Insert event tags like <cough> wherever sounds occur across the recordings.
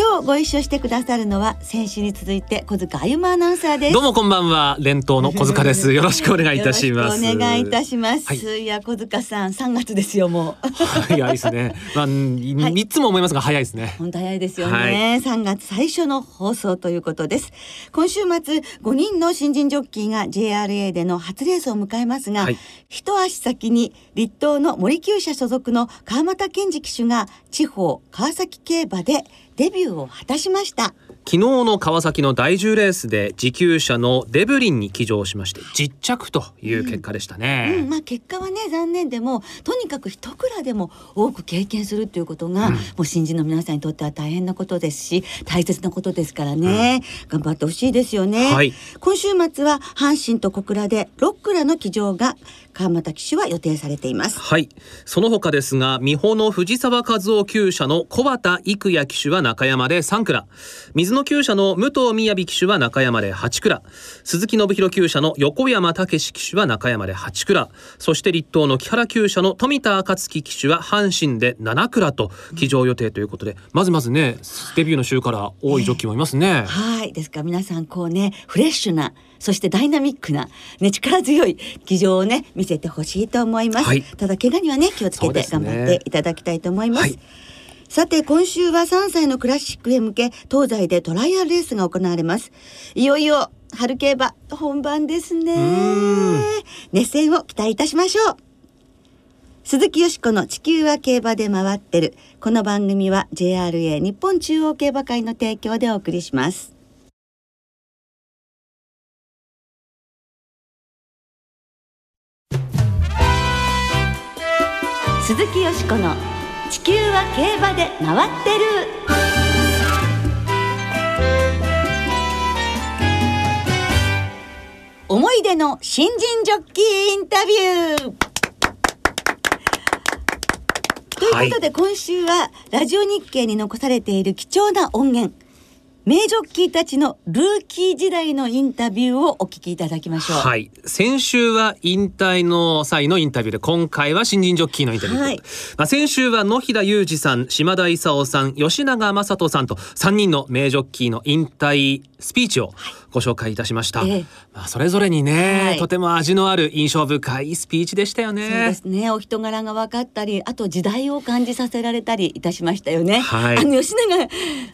今日ご一緒してくださるのは先週に続いて小塚あゆまアナウンサーです。どうもこんばんは。連投の小塚です。<laughs> よろしくお願いいたします。お願いいたします、はい、いや小塚さん3月ですよもう。早いですね。<laughs> まあ三、つも思いますが早いですね。本当早いですよね、はい、3月最初の放送ということです。今週末5人の新人ジョッキーが JRA での初レースを迎えますが、はい、一足先に立東の森厩舎所属の川又健二騎手が地方川崎競馬でデビューを果たしました。昨日の川崎の第10レースで持久者のデブリンに騎乗しまして実着という結果でしたね、うん。うん、まあ結果はね残念でもとにかく一蔵でも多く経験するということが、うん、もう新人の皆さんにとっては大変なことですし大切なことですからね、頑張ってほしいですよね、はい、今週末は阪神と小倉で6蔵の騎乗が川又騎手は予定されています。はい。その他ですが美穂の藤沢和夫厩舎の小畑育也騎手は中山で3蔵水野厩舎の武藤雅騎手は中山で8蔵鈴木信弘厩舎の横山武史騎手は中山で8蔵そして立東の木原厩舎の富田暁騎手は阪神で7蔵と騎乗予定ということで、まずまずねデビューの週から多いジョッキーもいますね、はい。ですから皆さんこうねフレッシュなそしてダイナミックな、ね、力強い騎乗をね見せてほしいと思います、はい、ただ怪我にはね気をつけて頑張っていただきたいと思います、はい、さて今週は3歳のクラシックへ向け東西でトライアルレースが行われます。いよいよ春競馬本番ですね。熱戦を期待いたしましょう。鈴木よしこの地球は競馬で回ってる。この番組は JRA 日本中央競馬会の提供でお送りします。鈴木よしこの地球は競馬で回ってる。思い出の新人ジョッキーインタビュー。ということで、今週はラジオ日経に残されている貴重な音源名ジョッキーたちのルーキー時代のインタビューをお聞きいただきましょう。はい。先週は引退の際のインタビューで、今回は新人ジョッキーのインタビュー。はい、まあ先週は野平裕二さん、島田勲さん、吉永正人さんと3人の名ジョッキーの引退スピーチをご紹介いたしました。えまあそれぞれにね、はい、とても味のある印象深いスピーチでしたよね。そうですね。お人柄が分かったり、あと時代を感じさせられたりいたしましたよね。はい。あの吉永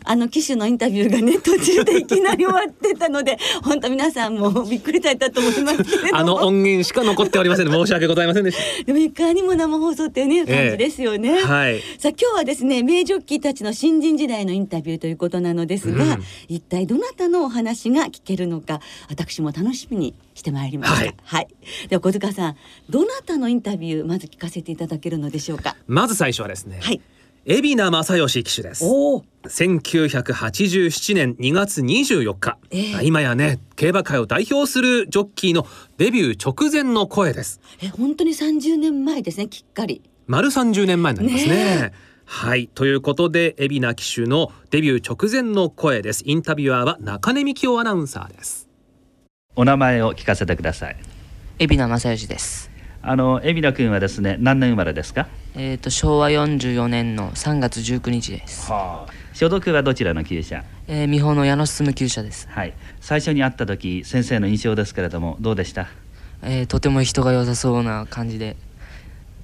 あの騎手のインタビューがね <laughs> 途中でいきなり終わってたので、本当皆さんもびっくりされたと思いますあの音源しか残っておりません申し訳ございませんでした。でもいかにも生放送っていうね感じですよね。えー、はい。さあ今日はですね名ジョッキーたちの新人時代のインタビューということなのですが、うん、一体どなたのお話が聞けるのか私も楽しみにしてまいりました。はい、はい、では小塚さんどなたのインタビューまず聞かせていただけるのでしょうか？まず最初はですね。はい。海老名正義騎手です。お1987年2月24日、えー、今やね競馬界を代表するジョッキーのデビュー直前の声です。え本当に30年前ですねきっかり。丸30年前になりますね。ねはい。ということで海老名騎手のデビュー直前の声です。インタビュアーは中根幹夫アナウンサーです。お名前を聞かせてください。海老名正義です。あの海老名君はですね何年生まれですか？えっ、ー、と昭和44年の3月19日です、はあ、所属はどちらの厩舎？えー、美穂の矢野進厩舎です。はい。最初に会った時先生の印象ですけれどもどうでした？えー、とても人が良さそうな感じで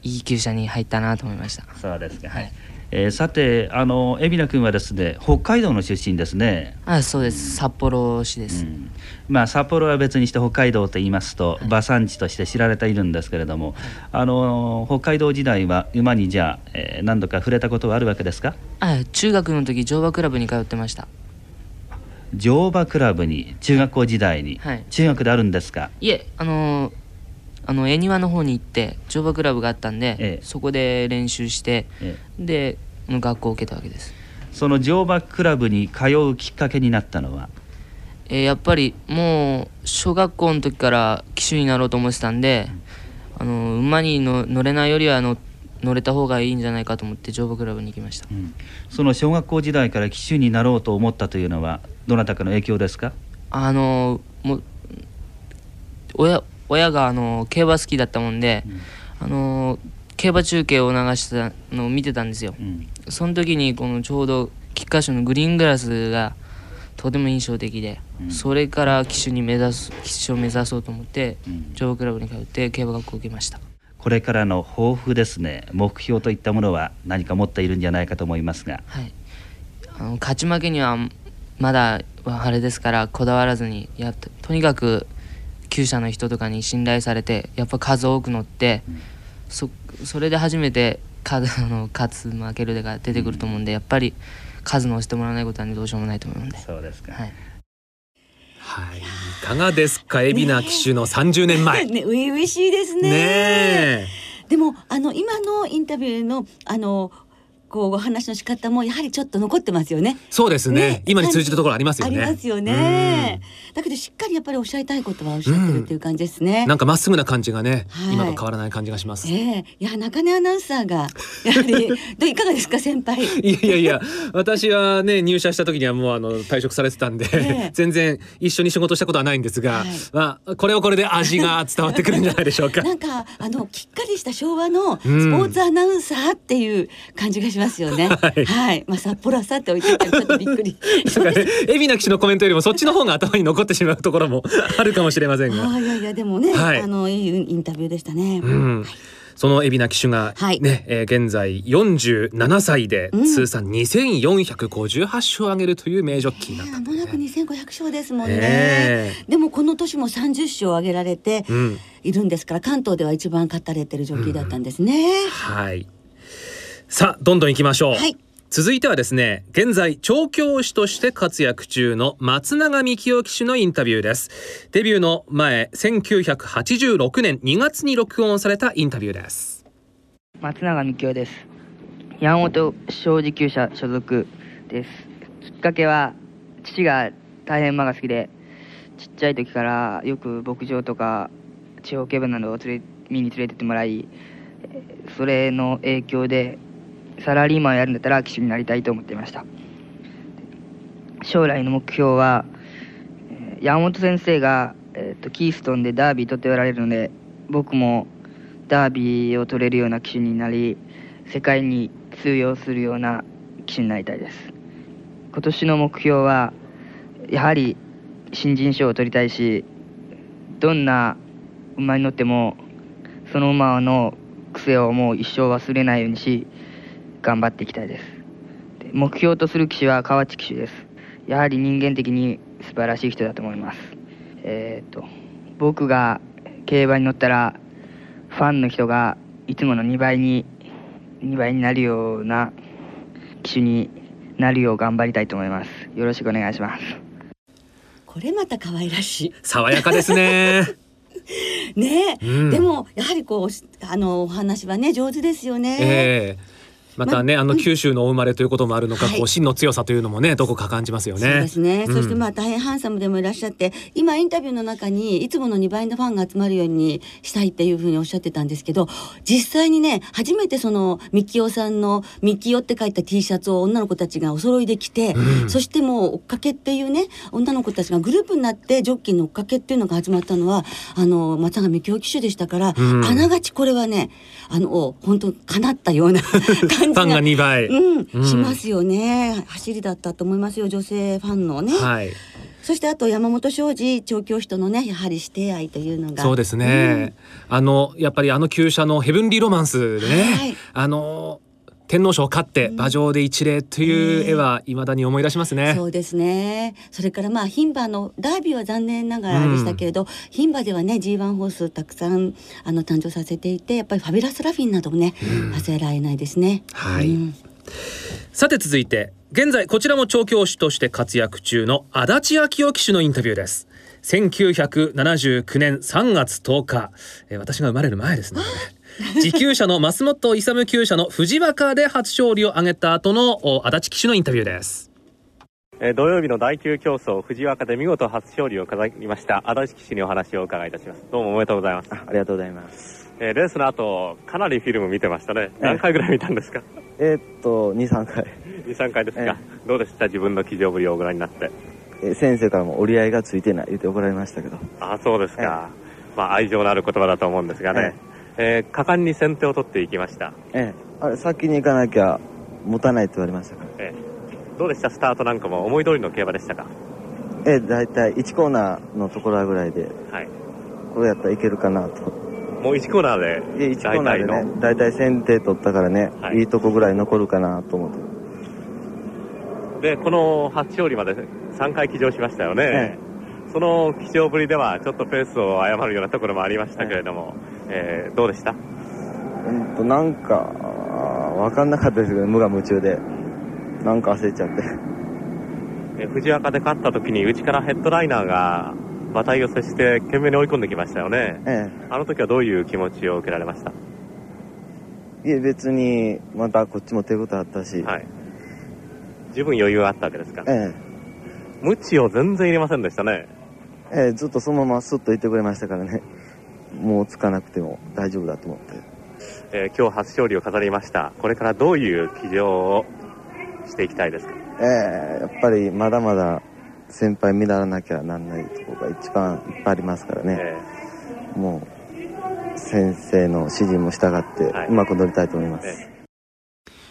いい厩舎に入ったなと思いました。そうですか。はい、えー、さてあの海老名君はですね北海道の出身ですね。あそうです。札幌市です、うん、まあ札幌は別にして北海道と言いますと、馬産地として知られているんですけれども、はい、あの北海道時代は馬にじゃあ、えー、何度か触れたことはあるわけですか？あ中学の時乗馬クラブに通ってました。乗馬クラブに中学校時代に、はい、中学であるんですか？いえあのあの恵庭の方に行って乗馬クラブがあったんで、ええ、そこで練習して、ええ、で学校を受けたわけです。その乗馬クラブに通うきっかけになったのは？えー、やっぱりもう小学校の時から騎手になろうと思ってたんで、あの馬にの乗れないよりは乗乗れた方がいいんじゃないかと思って乗馬クラブに行きました、うん、その小学校時代から騎手になろうと思ったというのはどなたかの影響ですか？あのも親親があの競馬好きだったもんで、うん、あの競馬中継を流したのを見てたんですよ、うん、その時にこのちょうど菊花賞のグリーングラスがとても印象的で、うん、それから騎手に目指す騎手を目指そうと思って、乗馬クラブに通って競馬学校を受けました。これからの抱負ですね。目標といったものは何か持っているんじゃないかと思いますが、はい、あの勝ち負けにはまだあれですからこだわらずにやとにかく厩舎の人とかに信頼されてやっぱ数多く乗って、うん、そそれで初めて数 <laughs> の勝つ負けるでが出てくると思うんで、やっぱり数の押してもらわないことは、ね、どうしようもないと思うんで。そうですか、はい。はい、いかがですか、海老名騎手の30年前。<laughs> ね、初々しいですね。ねでも、あの、今のインタビューの、あの、こうお話の仕方もやはりちょっと残ってますよね。そうですね。ね今に通じるところありますよね。ありますよね。だけどしっかりやっぱりおっしゃりたいことはおっしゃってるっていう感じですね。なんかまっすぐな感じがね、はい、今と変わらない感じがします。ええー、いや中根アナウンサーが <laughs> やはりどいかがですか先輩？<laughs> いやいやいや、私はね入社した時にはもうあの退職されてたんで、えー、全然一緒に仕事したことはないんですが、はい、まあこれはこれで味が伝わってくるんじゃないでしょうか。なんかあのきっかりした昭和のスポーツアナウンサーっていう感じがしますよね。<laughs> はい。はい、まあ札幌はさっておいてちょっとびっくり。海老名騎士のコメントよりもそっちの方が頭に残ってしまうところも <laughs> あるかもしれませんが。あいやいやでもね、はい、あのいいインタビューでしたね。うん。はい。その海老名騎手がね、はい、えー、現在47歳で通算2458勝を挙げるという名ジョッキーになった、ね、まもなく2500勝ですもんね、え。ー、でもこの年も30勝を挙げられているんですから、うん、関東では一番勝たれてるジョッキーだったんですね、うん、はいさあどんどん行きましょう、はい。続いてはですね現在調教師として活躍中の松永幹夫騎手のインタビューです。デビューの前1986年2月に録音されたインタビューです。松永幹夫です。山本商事厩舎所属です。きっかけは父が大変馬が好きでちっちゃい時からよく牧場とか地方競馬などを連れ見に連れてってもらいそれの影響でサラリーマンやるんだったら騎手になりたいと思っていました。将来の目標は山本先生が、えーと、キーストンでダービー取っておられるので僕もダービーを取れるような騎手になり世界に通用するような騎手になりたいです。今年の目標はやはり新人賞を取りたいしどんな馬に乗ってもその馬の癖をもう一生忘れないようにし頑張っていきたいです。目標とする騎手は河内騎手です。やはり人間的に素晴らしい人だと思います。えっ、と僕が競馬に乗ったらファンの人がいつもの2倍に2倍になるような騎手になるよう頑張りたいと思います。よろしくお願いします。これまた可愛らしい。爽やかですね。<laughs> ね、うん、でもやはりこうあのお話はね上手ですよね。えーまたね、あの九州のお生まれということもあるのか、こう芯の強さというのもねどこか感じますよね。そうですね、そしてまあ大変ハンサムでもいらっしゃって今インタビューの中にいつもの2倍のファンが集まるようにしたいっていうふうにおっしゃってたんですけど実際にね初めてそのミキオさんの「ミキオ」って書いた T シャツを女の子たちがお揃いで着て、うん、そしてもう追っかけっていうね女の子たちがグループになってジョッキーの追っかけっていうのが始まったのはあの松永幹夫騎手でしたから、うん、あながちこれはねあの本当叶ったような感 <laughs> じが。ファンが2倍、うん、しますよね。走りだったと思いますよ女性ファンのね。はい。そしてあと山本庄司調教師とのねやはり指定愛というのが。そうですね、うん、あのやっぱりあの厩舎のヘブンリーロマンスでね、はい、あの天皇賞を勝って馬上で一礼という絵は未だに思い出しますね、うん、そうですね。それからまあ牝馬のダービーは残念ながらでしたけれど、牝、うん、馬ではね G1 ホースたくさんあの誕生させていてやっぱりファビュラスラフィンなどもね、忘れられないですね。はい、さて続いて現在こちらも調教師として活躍中の足立昭夫騎手のインタビューです。1979年3月10日、えー、私が生まれる前ですね持久者の増本勇厩舎の藤若で初勝利を挙げた後の足立騎手のインタビューです。え土曜日の第9競争藤若で見事初勝利を飾りました足立騎手にお話を伺いいたします。どうもおめでとうございます。ありがとうございます。えー、レースの後かなりフィルム見てましたね。何回ぐらい見たんですか？えー、っと23回。23回ですか、どうでした？自分の騎乗ぶりをご覧になって。え先生からも折り合いがついてない言って怒られましたけど。あそうですか、まあ愛情のある言葉だと思うんですがね、えー、果敢に先手を取っていきました。ええ。あれ先に行かなきゃ持たないって言われましたから。ええ。どうでした？スタートなんかも思い通りの競馬でしたか？ええ大体1コーナーのところぐらいで、はい、これやったらいけるかなと。もう1コーナーでいや1コーナーでね大体先手取ったからね、はい、いいとこぐらい残るかなと思って。でこの初勝利まで3回騎乗しましたよね、ええ、その騎乗ぶりではちょっとペースを誤るようなところもありましたけれども、ええー、どうでした？うんとなんか分かんなかったですけど無我夢中で。なんか焦っちゃって。え藤若で勝った時に内からヘッドライナーが馬体を接して懸命に追い込んできましたよね、ええ、あの時はどういう気持ちを受けられました？いえ別にまたこっちも手応えあったし、はい、十分余裕があったわけですか？ええ。無知を全然入れませんでしたね。ええずっとそのままスッといってくれましたからねもうつかなくても大丈夫だと思って。えー、今日初勝利を飾りました。これからどういう騎乗をしていきたいですか？ええー、やっぱりまだまだ先輩見習わなきゃなんないところが一番いっぱいありますからね、えー、もう先生の指示も従ってうまく乗りたいと思います、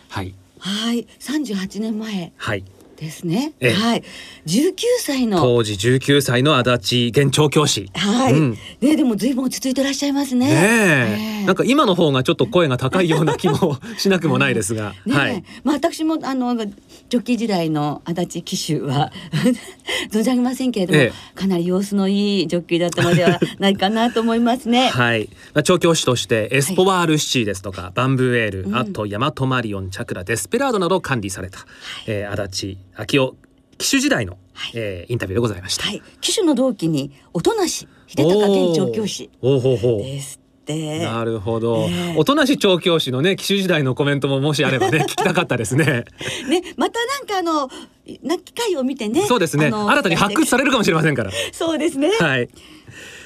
はい、はい、38年前。はいですね。はい。19歳の当時19歳の足立現調教師。はい。うん、ねでも随分落ち着いてらっしゃいますね。ねえ。なんか今の方がちょっと声が高いような気も <laughs> しなくもないですが。ね、はい。まあ私もあのジョッキー時代の足立騎手は <laughs> 存じ上げませんけれども、ええ、かなり様子のいいジョッキーだったのでは <laughs> ないかなと思いますね。はい。まあ調教師としてエスポワールシチーですとか、はい、バンブーエール、うん、あとヤマトマリオンチャクラデスペラードなどを管理された、はい、えー、足立秋夫騎手時代の、はい、えー、インタビューでございました。はい、騎手の同期に音無秀隆現調教師ですなるほど。えー、音無調教師のね、騎手時代のコメントももしあればね、<laughs> 聞きたかったですね。ね、またなんかあの、な機会を見てね。そうですね。新たに発掘されるかもしれませんから。そうですね。はい。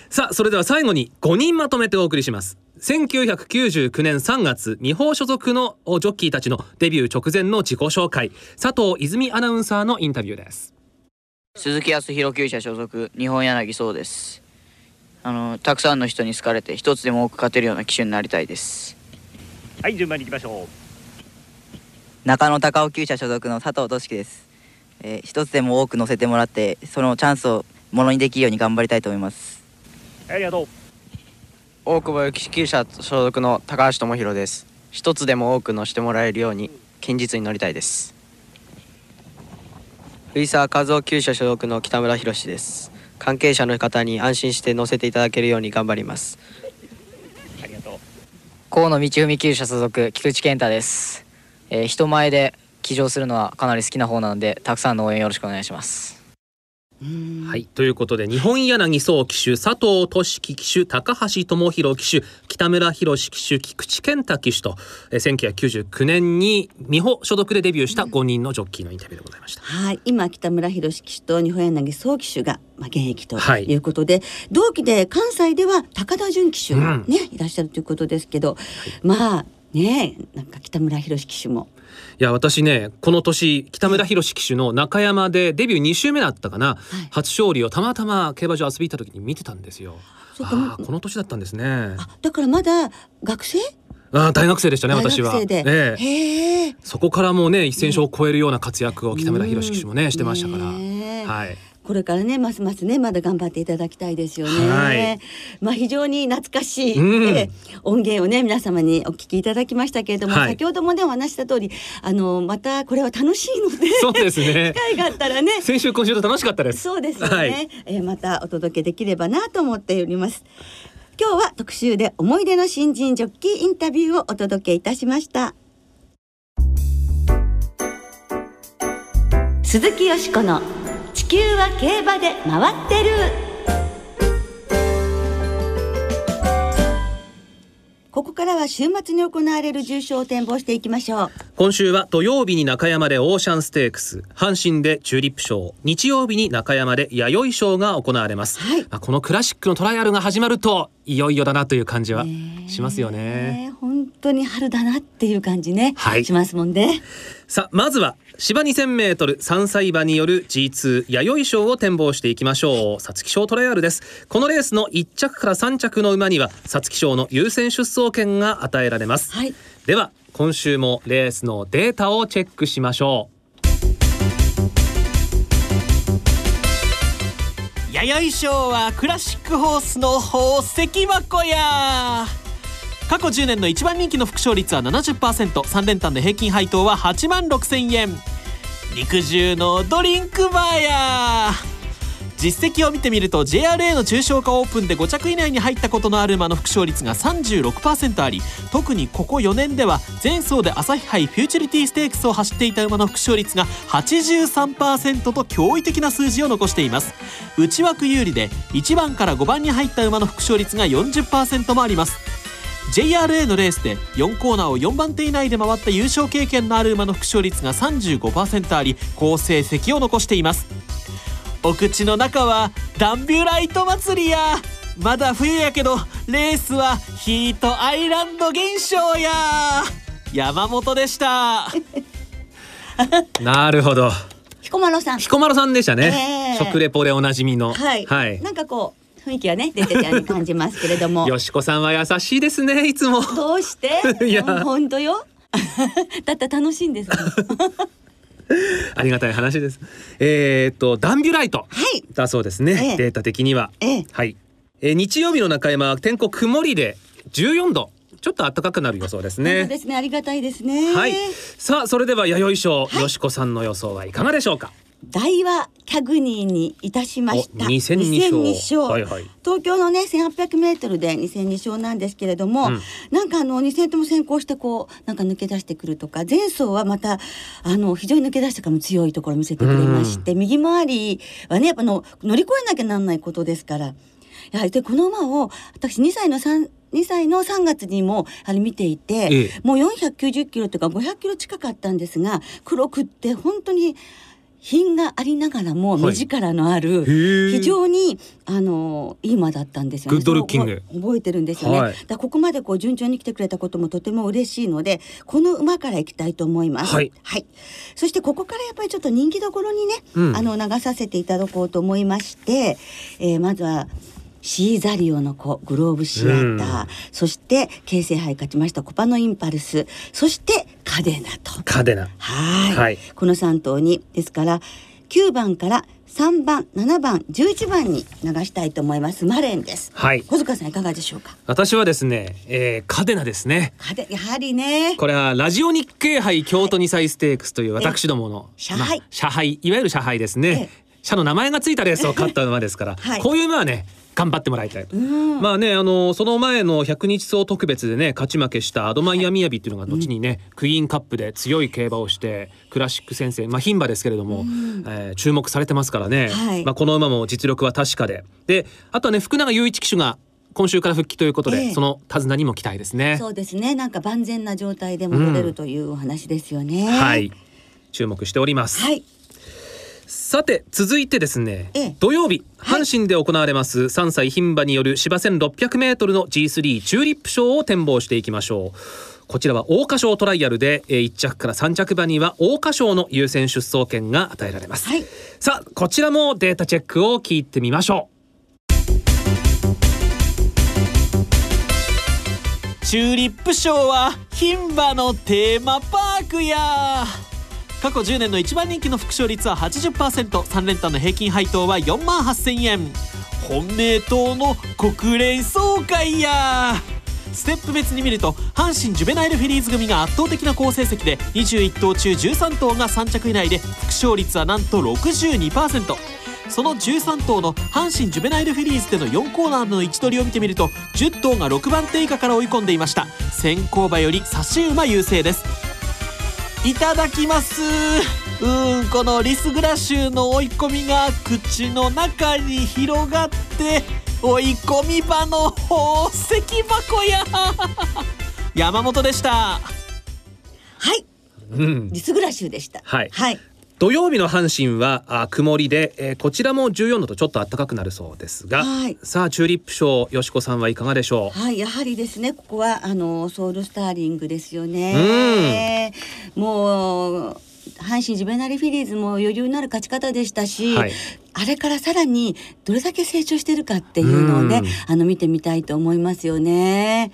さあ、それでは最後に5人まとめてお送りします。1999年3月日本所属のジョッキーたちのデビュー直前の自己紹介。佐藤泉アナウンサーのインタビューです。鈴木康弘厩舎所属日本柳そうです。あのたくさんの人に好かれて一つでも多く勝てるような騎手になりたいです。はい順番に行きましょう。中野高尾厩舎所属の佐藤俊樹です、えー、一つでも多く乗せてもらってそのチャンスをものにできるように頑張りたいと思いますありがとう。大久保幸厩舎所属の高橋智博です。一つでも多く乗せてもらえるように近日に乗りたいです。藤沢和夫厩舎所属の北村博です。関係者の方に安心して乗せていただけるように頑張ります。ありがとう。河野道海厩舎所属菊池健太です、えー、人前で騎乗するのはかなり好きな方なのでたくさんの応援よろしくお願いしますはい。ということで日本柳宗騎手佐藤俊樹騎手高橋智博騎手北村博騎手菊池健太騎手とえ1999年に美穂所属でデビューした5人のジョッキーのインタビューでございました、はい。今北村博騎手と日本柳宗騎手が、まあ、現役とい。うことで、はい、同期で関西では高田純騎手がね、うん、いらっしゃるということですけど、はい、まあねなんか北村博騎手もいや私ねこの年北村博騎手の中山でデビュー2週目だったかな、はい、初勝利をたまたま競馬場遊び行った時に見てたんですよ。あこの年だったんですね。だからまだ学生？あ大学生でしたね私は、ええ、そこからもうね一戦勝を超えるような活躍を北村博騎手もねしてましたから、はいこれからねますますねまだ頑張っていただきたいですよね。はい、まあ非常に懐かしい、うん、え音源をね皆様にお聞きいただきましたけれども、はい、先ほどもねお話した通りあのまたこれは楽しいのでそうですね。<laughs> 機会があったらね。先週今週と楽しかったです。そうですよね、はい、えー、またお届けできればなと思っております。今日は特集で思い出の新人ジョッキーインタビューをお届けいたしました。鈴木よしこの地球は競馬で回ってる。ここからは週末に行われる重賞を展望していきましょう。今週は土曜日に中山でオーシャンステークス。阪神でチューリップ賞。日曜日に中山で弥生賞が行われます、はい、このクラシックのトライアルが始まるといよいよだなという感じはしますよね。本当に春だなっていう感じね、はい、しますもんね。さあまずは芝2000メートル3歳馬による G2 弥生賞を展望していきましょう。皐月賞トライアルです。このレースの1着から3着の馬には皐月賞の優先出走権が与えられます、はい、では今週もレースのデータをチェックしましょう弥生賞はクラシックホースの宝石箱や。過去10年の一番人気の副賞率は 70%3 連単で平均配当は8万6000円。肉汁のドリンクバーや。実績を見てみると JRA の中小化オープンで5着以内に入ったことのある馬の副勝率が36%あり特にここ4年では前走で朝日杯フューチュリティステークスを走っていた馬の副勝率が83%と驚異的な数字を残しています。内枠有利で1番から5番に入った馬の副勝率が40%もあります。JRA のレースで4コーナーを4番手以内で回った優勝経験のある馬の副勝率が35%あり好成績を残しています。お口の中はダンビュライト祭りや。まだ冬やけどレースはヒートアイランド現象や。山本でした。<laughs> なるほど。彦摩呂さん。彦摩呂さんでしたね、えー、食レポでおなじみの。はい、はい、なんかこう雰囲気はね出てたように感じますけれども。<laughs> よしこさんは優しいですねいつも。どうして？<laughs> いや。本当よ。だって楽しいんです <laughs> ありがたい話です。えー、っとダンビュライト、はい、だそうですね、ええ、データ的には、ええ、はい、えー、日曜日の中山は天候曇りで14度。ちょっと暖かくなる予想ですね。ですね、ありがたいですね。はい。さあ、それでは弥生賞、はい、よしこさんの予想はいかがでしょうか？大和キャグニーにいたしました。2002勝。はいはい、東京のね1800メートルで2002勝なんですけれども、うん、なんかあの2戦とも先行してこうなんか抜け出してくるとか前走はまたあの非常に抜け出してからも強いところを見せてくれまして、うん、右回りはねやっぱの乗り越えなきゃなんないことですから。やはりでこの馬を私2歳の3 2歳の3月にもあれ見ていて、ええ、もう490キロとか500キロ近かったんですが黒くって本当に品がありながらも目力のある、非常にあのいい馬だったんですよね。覚えてるんですよね。はい、だここまでこう順調に来てくれたこともとても嬉しいので、この馬からいきたいと思います。はい。はい、そしてここからやっぱりちょっと人気どころにね、うん、あの流させていただこうと思いまして、えー、まずは。シーザリオの子グローブシアター、うん、そして京成杯勝ちましたコパノインパルス。そしてカデナと。カデナ。はい。この3頭にですから9番から3番7番11番に流したいと思います。マレンです。はい。小塚さんいかがでしょうか？私はですね、えー、カデナですね。カデやはりね。これはラジオ日経杯京都2歳ステークスという私どもの、社杯、まあ、社杯。いわゆる社杯ですね、社の名前がついたレースを勝った馬ですから、<laughs> はい、こういう馬はね頑張ってもらいたい、うん、まあねあのその前の百日走特別でね勝ち負けしたアドマイヤミヤビっていうのが後にね、はい、クイーンカップで強い競馬をしてクラシック先生まあ牝馬ですけれども、うん、えー、注目されてますからね、はい、まあこの馬も実力は確かで。であとはね福永雄一騎手が今週から復帰ということで、えー、その手綱にも期待ですね。そうですね。なんか万全な状態で戻れるというお話ですよね、うん、はい。注目しております。はいさて続いてですね、ええ、土曜日阪神で行われます3歳牝馬による芝 1600m の G3 チューリップ賞を展望していきましょう。こちらは桜花賞トライアルで1着から3着馬には桜花賞の優先出走権が与えられます、はい、さあこちらもデータチェックを聞いてみましょう。チューリップ賞は牝馬のテーマパークや過去10年の一番人気の副賞率は 80%3 連単の平均配当は4万8000円。本命党の国連総会や。ステップ別に見ると阪神ジュベナイルフィリーズ組が圧倒的な好成績で21頭中13頭が3着以内で副賞率はなんと62%その13頭の阪神ジュベナイルフィリーズでの4コーナーの位置取りを見てみると10頭が6番手以下から追い込んでいました。先行馬より差し馬優勢です。いただきますうんこのリスグラ臭の追い込みが口の中に広がって追い込み場の宝石箱や山本でしたはいうん、リスグラ州でした。はい。はい。土曜日の阪神はあ曇りで、えー、こちらも14度とちょっと暖かくなるそうですが、はい、さあチューリップ賞よしこさんはいかがでしょう？はいやはりですねここはあのソウルスターリングですよね。もう阪神ジベナリフィリーズも余裕のある勝ち方でしたし、はい、あれからさらにどれだけ成長してるかっていうのをねあの見てみたいと思いますよね。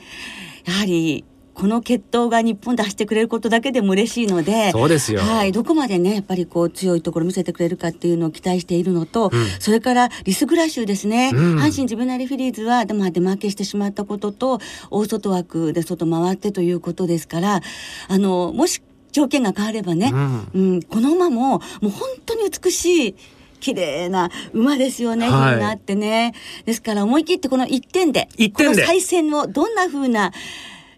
やはりこの決闘が日本で走ってくれることだけでも嬉しいのでそうですよ、はい、どこまでねやっぱりこう強いところ見せてくれるかっていうのを期待しているのと、うん、それからリスグラ州ですね、うん、阪神ジブナリフィリーズはでも出負けしてしまったことと大外枠で外回ってということですからあのもし条件が変わればね、うん、うん、この馬ももう本当に美しい綺麗な馬ですよね、はい、なってね。ですから思い切ってこの1点で、1点で。この再戦をどんな風な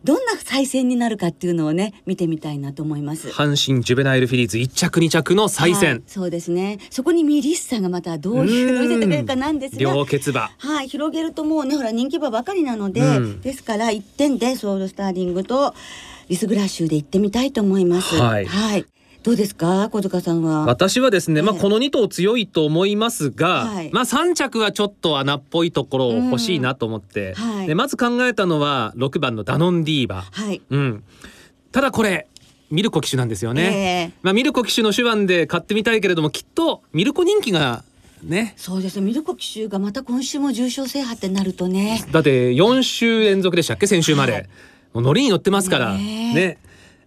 どんな再戦になるかっていうのをね見てみたいなと思います。阪神ジュベナイルフィリーズ1着2着の再戦、はい、そうですね。そこにミリッサがまたどういうの見せてくれるかなんですが両決馬。はい広げるともうねほら人気馬ばかりなので、うん、ですから1点でソウルスターリングとリスグラッシュで行ってみたいと思います。はい、はいどうですか小塚さんは？私はですね、まあこの2頭強いと思いますが、はい、まあ3着はちょっと穴っぽいところを欲しいなと思って、うんはい、でまず考えたのは6番のダノンディーバ、はい。うん、ただこれミルコ騎手なんですよね、えー、まあミルコ騎手の手腕で買ってみたいけれどもきっとミルコ人気がね、そうですねミルコ騎手がまた今週も重賞制覇ってなるとね。だって4週連続でしたっけ先週まで、はい、もうノリに乗ってますから。ねね。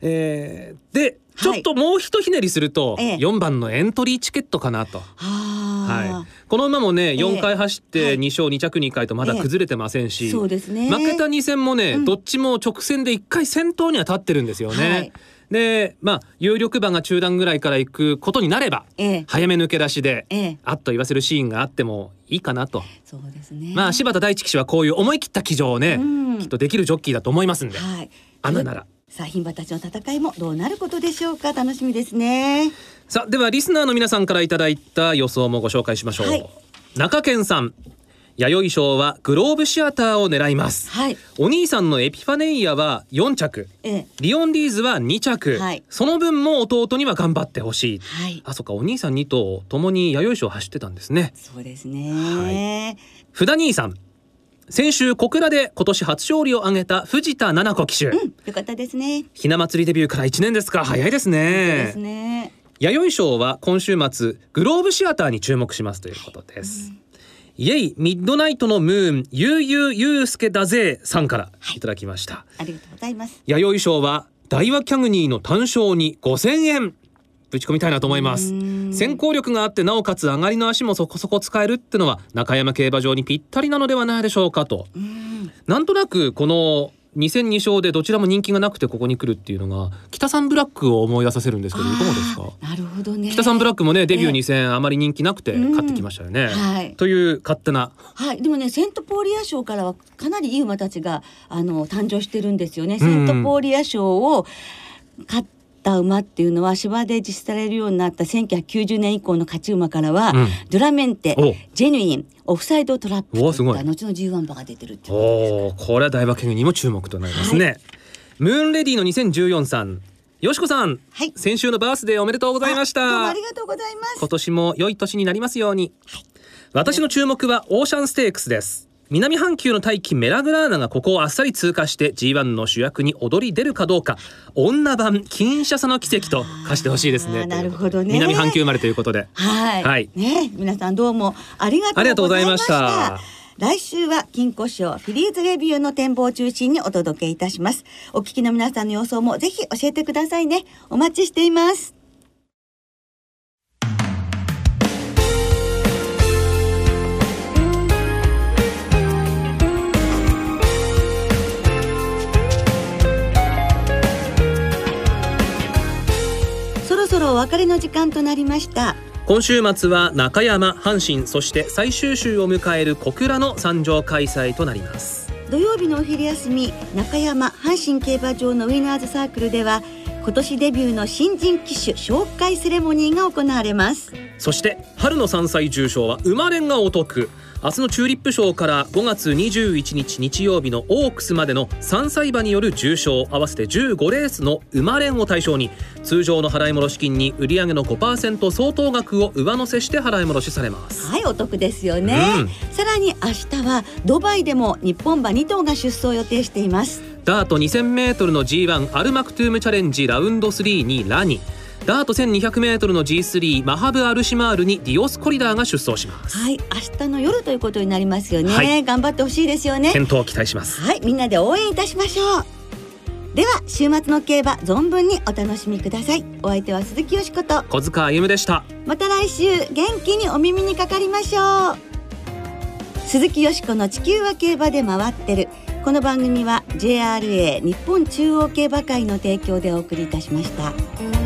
えー、でちょっともうひとひねりすると、ええ、4番のエントリーチケットかなと。はい、この馬もね4回走って2勝2着2回とまだ崩れてませんし、そうですね、負けた2戦もね、うん、どっちも直線で1回先頭には立ってるんですよね。はい。でまあ有力馬が中段ぐらいから行くことになれば、ええ、早め抜け出しで、ええ、あっと言わせるシーンがあってもいいかなと。そうですね。まあ柴田大地騎手はこういう思い切った騎乗をね、うん、きっとできるジョッキーだと思いますんで、はい、穴ならさあ牝馬たちの戦いもどうなることでしょうか？楽しみですね。さあではリスナーの皆さんからいただいた予想もご紹介しましょう、はい、中堅さん弥生賞はグローブシアターを狙います、はい、お兄さんのエピファネイアは4着、ええ、リオンディーズは2着、はい、その分も弟には頑張ってほしい、はい、あそっかお兄さん2頭ともに弥生賞走ってたんですね。そうですね、はい、福田兄さん先週小倉で今年初勝利を挙げた藤田七子騎手、うん、よかったですね。ひな祭りデビューから1年ですか。早いですね。ですね。弥生賞は今週末グローブシアターに注目しますということです、うん、イエイミッドナイトのムーンゆうゆうゆうすけだぜさんからい。ただきました、はい、ありがとうございます。弥生賞は大和キャグニーの単勝に5000円ぶち込みたいなと思います。先行力があってなおかつ上がりの足もそこそこ使えるってのは中山競馬場にぴったりなのではないでしょうかと。なんとなくこの2戦2勝でどちらも人気がなくてここに来るっていうのが北さんブラックを思い出させるんですけどいかがですか？なるほどね。北さんブラックもねデビュー2戦あまり人気なくて勝ってきましたよね、はい、という勝手な。はい。でもねセントポーリア賞からはかなりいい馬たちがあの誕生してるんですよね。セントポーリア賞を勝っった馬っていうのは芝で実施されるようになった1990年以降の勝ち馬からは、うん、ドラメンテジェヌインオフサイドトラップといった後の G1 馬が出てるっていうおこれは大馬券にも注目となりますね、はい、ムーンレディの2014さん。よしこさん、はい、先週のバースデーおめでとうございました。ありがとうございます。今年も良い年になりますように、はい、私の注目はオーシャンステークスです南半球の大気メラグラーナがここをあっさり通過して G1 の主役に踊り出るかどうか。女版金シャサの奇跡と化してほしいですね。なるほどね。南半球生まれということで。はい、はい、ね皆さんどうもありがとうございました。来週は金庫賞フィリーズレビューの展望を中心にお届けいたします。お聞きの皆さんの予想もぜひ教えてくださいね。お待ちしています別れの時間となりました。今週末は中山阪神そして最終週を迎える小倉の参上開催となります。土曜日のお昼休み中山阪神競馬場のウィナーズサークルでは今年デビューの新人騎手紹介セレモニーが行われます。そして春の山菜重賞は馬連がお得明日のチューリップ賞から5月21日日曜日のオークスまでの3歳馬による重賞合わせて15レースの馬連を対象に通常の払い戻し金に売上の5%相当額を上乗せして払い戻しされます。はいお得ですよね、うん、さらに明日はドバイでも日本馬2頭が出走予定しています。ダート 2000m の G1 アルマクトゥームチャレンジラウンド3にラニダート 1200m の G3 マハブ・アルシマールにディオスコリダーが出走します。はい明日の夜ということになりますよね、はい、頑張ってほしいですよね。検討期待します。はいみんなで応援いたしましょう。では週末の競馬存分にお楽しみください。お相手は鈴木よしこと。小塚歩でした。また来週元気にお耳にかかりましょう。鈴木よしこの地球は競馬で回ってる。この番組は JRA 日本中央競馬会の提供でお送りいたしました。